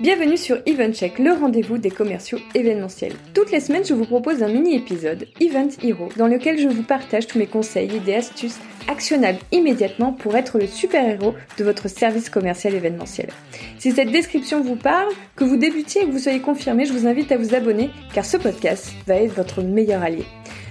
Bienvenue sur EventCheck, le rendez-vous des commerciaux événementiels. Toutes les semaines, je vous propose un mini-épisode, Event Hero, dans lequel je vous partage tous mes conseils, idées, astuces actionnables immédiatement pour être le super-héros de votre service commercial événementiel. Si cette description vous parle, que vous débutiez et que vous soyez confirmé, je vous invite à vous abonner car ce podcast va être votre meilleur allié.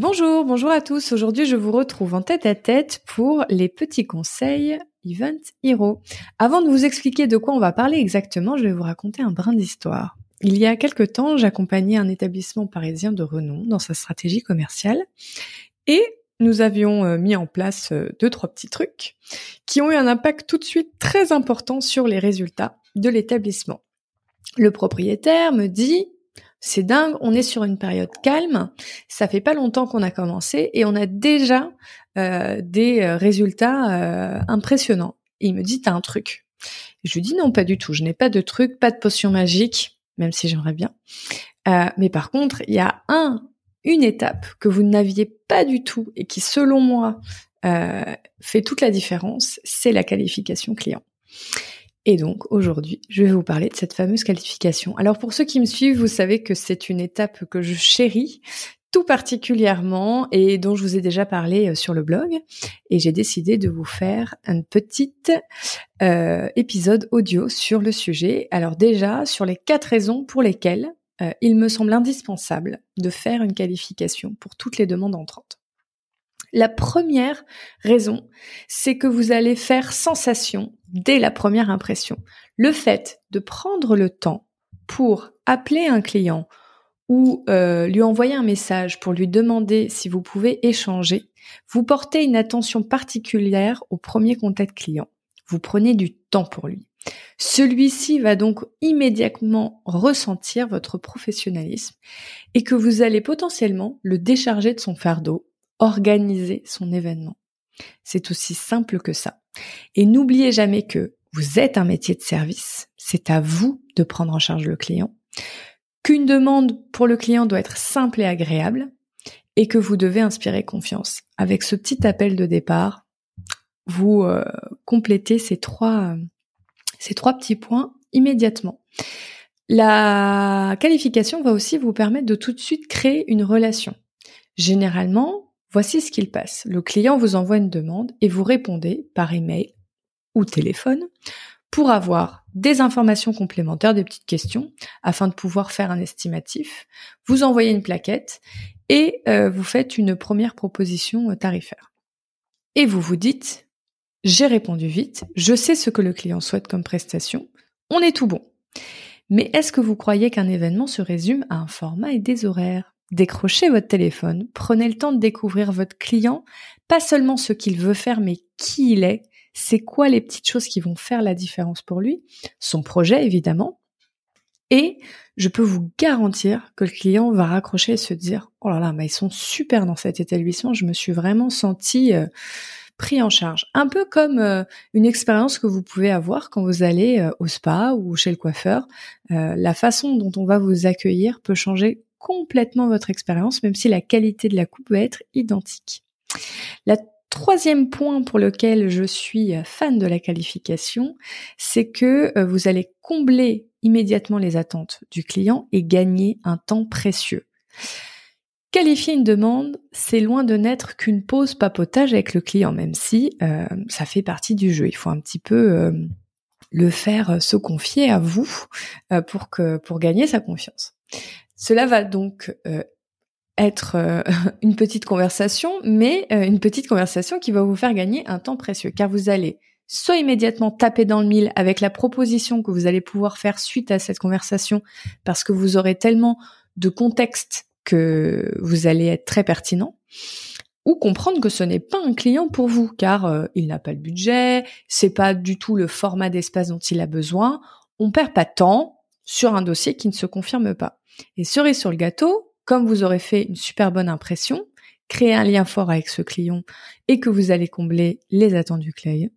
Bonjour, bonjour à tous. Aujourd'hui, je vous retrouve en tête à tête pour les petits conseils Event Hero. Avant de vous expliquer de quoi on va parler exactement, je vais vous raconter un brin d'histoire. Il y a quelque temps, j'accompagnais un établissement parisien de renom dans sa stratégie commerciale et nous avions euh, mis en place euh, deux, trois petits trucs qui ont eu un impact tout de suite très important sur les résultats de l'établissement. Le propriétaire me dit c'est dingue, on est sur une période calme, ça fait pas longtemps qu'on a commencé et on a déjà euh, des euh, résultats euh, impressionnants. Il me dit, t'as un truc. je lui dis, non, pas du tout, je n'ai pas de truc, pas de potion magique, même si j'aimerais bien. mais par contre, il y a un, une étape que vous n'aviez pas du tout et qui, selon moi, fait toute la différence, c'est la qualification client. Et donc aujourd'hui, je vais vous parler de cette fameuse qualification. Alors pour ceux qui me suivent, vous savez que c'est une étape que je chéris tout particulièrement et dont je vous ai déjà parlé euh, sur le blog. Et j'ai décidé de vous faire un petit euh, épisode audio sur le sujet. Alors déjà, sur les quatre raisons pour lesquelles euh, il me semble indispensable de faire une qualification pour toutes les demandes entrantes. La première raison, c'est que vous allez faire sensation dès la première impression. Le fait de prendre le temps pour appeler un client ou euh, lui envoyer un message pour lui demander si vous pouvez échanger, vous portez une attention particulière au premier contact client. Vous prenez du temps pour lui. Celui-ci va donc immédiatement ressentir votre professionnalisme et que vous allez potentiellement le décharger de son fardeau organiser son événement. C'est aussi simple que ça. Et n'oubliez jamais que vous êtes un métier de service, c'est à vous de prendre en charge le client, qu'une demande pour le client doit être simple et agréable, et que vous devez inspirer confiance. Avec ce petit appel de départ, vous euh, complétez ces trois, ces trois petits points immédiatement. La qualification va aussi vous permettre de tout de suite créer une relation. Généralement, Voici ce qu'il passe. Le client vous envoie une demande et vous répondez par email ou téléphone pour avoir des informations complémentaires, des petites questions, afin de pouvoir faire un estimatif. Vous envoyez une plaquette et euh, vous faites une première proposition euh, tarifaire. Et vous vous dites, j'ai répondu vite, je sais ce que le client souhaite comme prestation, on est tout bon. Mais est-ce que vous croyez qu'un événement se résume à un format et des horaires? Décrochez votre téléphone, prenez le temps de découvrir votre client, pas seulement ce qu'il veut faire, mais qui il est, c'est quoi les petites choses qui vont faire la différence pour lui, son projet évidemment. Et je peux vous garantir que le client va raccrocher et se dire oh là là, bah ils sont super dans cet établissement, je me suis vraiment senti euh, pris en charge. Un peu comme euh, une expérience que vous pouvez avoir quand vous allez euh, au spa ou chez le coiffeur. la façon dont on va vous accueillir peut changer complètement votre expérience, même si la qualité de la coupe va être identique. La troisième point pour lequel je suis fan de la qualification, c'est que euh, vous allez combler immédiatement les attentes du client et gagner un temps précieux. Qualifier une demande, c'est loin de n'être qu'une pause papotage avec le client, même si euh, ça fait partie du jeu. Il faut un petit peu euh, le faire se confier à vous pour que pour gagner sa confiance. Cela va donc euh, être euh, une petite conversation, mais euh, une petite conversation qui va vous faire gagner un temps précieux, car vous allez soit immédiatement taper dans le mille avec la proposition que vous allez pouvoir faire suite à cette conversation, parce que vous aurez tellement de contexte que vous allez être très pertinent, ou comprendre que ce n'est pas un client pour vous, car il n'a pas le budget, c'est pas du tout le format d'espace dont il a besoin, on perd pas de temps, sur un dossier qui ne se confirme pas. Et cerise sur le gâteau, comme vous aurez fait une super bonne impression, créé un lien fort avec ce client et que vous allez combler les attentes du client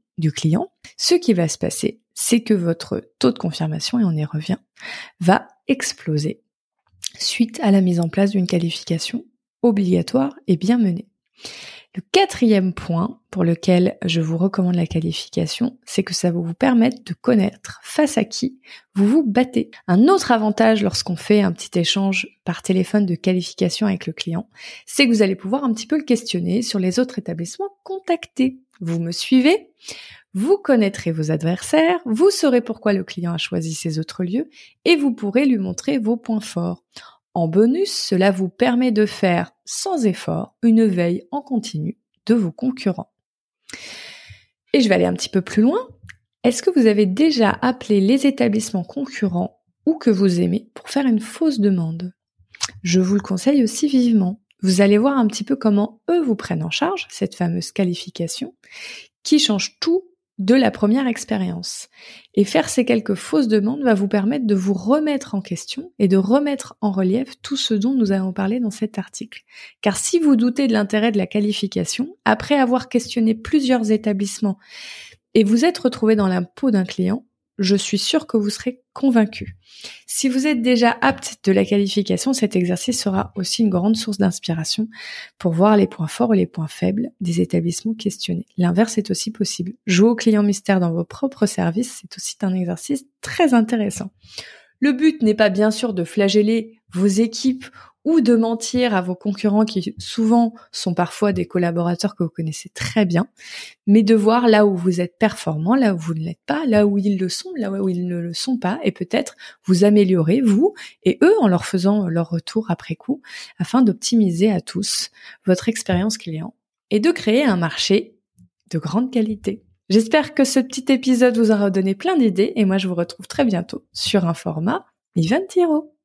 ce qui va se passer, c'est que votre taux de confirmation, et on y revient, va exploser suite à la mise en place d'une qualification obligatoire et bien menée. Le quatrième point pour lequel je vous recommande la qualification, c'est que ça va vous permettre de connaître face à qui vous vous battez. Un autre avantage lorsqu'on fait un petit échange par téléphone de qualification avec le client, c'est que vous allez pouvoir un petit peu le questionner sur les autres établissements contactés. Vous me suivez vous connaîtrez vos adversaires, vous saurez pourquoi le client a choisi ces autres lieux et vous pourrez lui montrer vos points forts. En bonus, cela vous permet de faire sans effort une veille en continu de vos concurrents. Et je vais aller un petit peu plus loin. Est-ce que vous avez déjà appelé les établissements concurrents ou que vous aimez pour faire une fausse demande? Je vous le conseille aussi vivement. Vous allez voir un petit peu comment eux vous prennent en charge, cette fameuse qualification, qui change tout de la première expérience. Et faire ces quelques fausses demandes va vous permettre de vous remettre en question et de remettre en relief tout ce dont nous allons parler dans cet article. Car si vous doutez de l'intérêt de la qualification, après avoir questionné plusieurs établissements et vous êtes retrouvé dans la peau d'un client, je suis sûre que vous serez convaincu. Si vous êtes déjà apte de la qualification, cet exercice sera aussi une grande source d'inspiration pour voir les points forts et les points faibles des établissements questionnés. L'inverse est aussi possible. Jouer au client mystère dans vos propres services, c'est aussi un exercice très intéressant. Le but n'est pas bien sûr de flageller vos équipes ou de mentir à vos concurrents qui souvent sont parfois des collaborateurs que vous connaissez très bien, mais de voir là où vous êtes performant, là où vous ne l'êtes pas, là où ils le sont, là où ils ne le sont pas, et peut-être vous améliorer, vous et eux, en leur faisant leur retour après coup, afin d'optimiser à tous votre expérience client et de créer un marché de grande qualité. J'espère que ce petit épisode vous aura donné plein d'idées et moi je vous retrouve très bientôt sur un format Event Hero.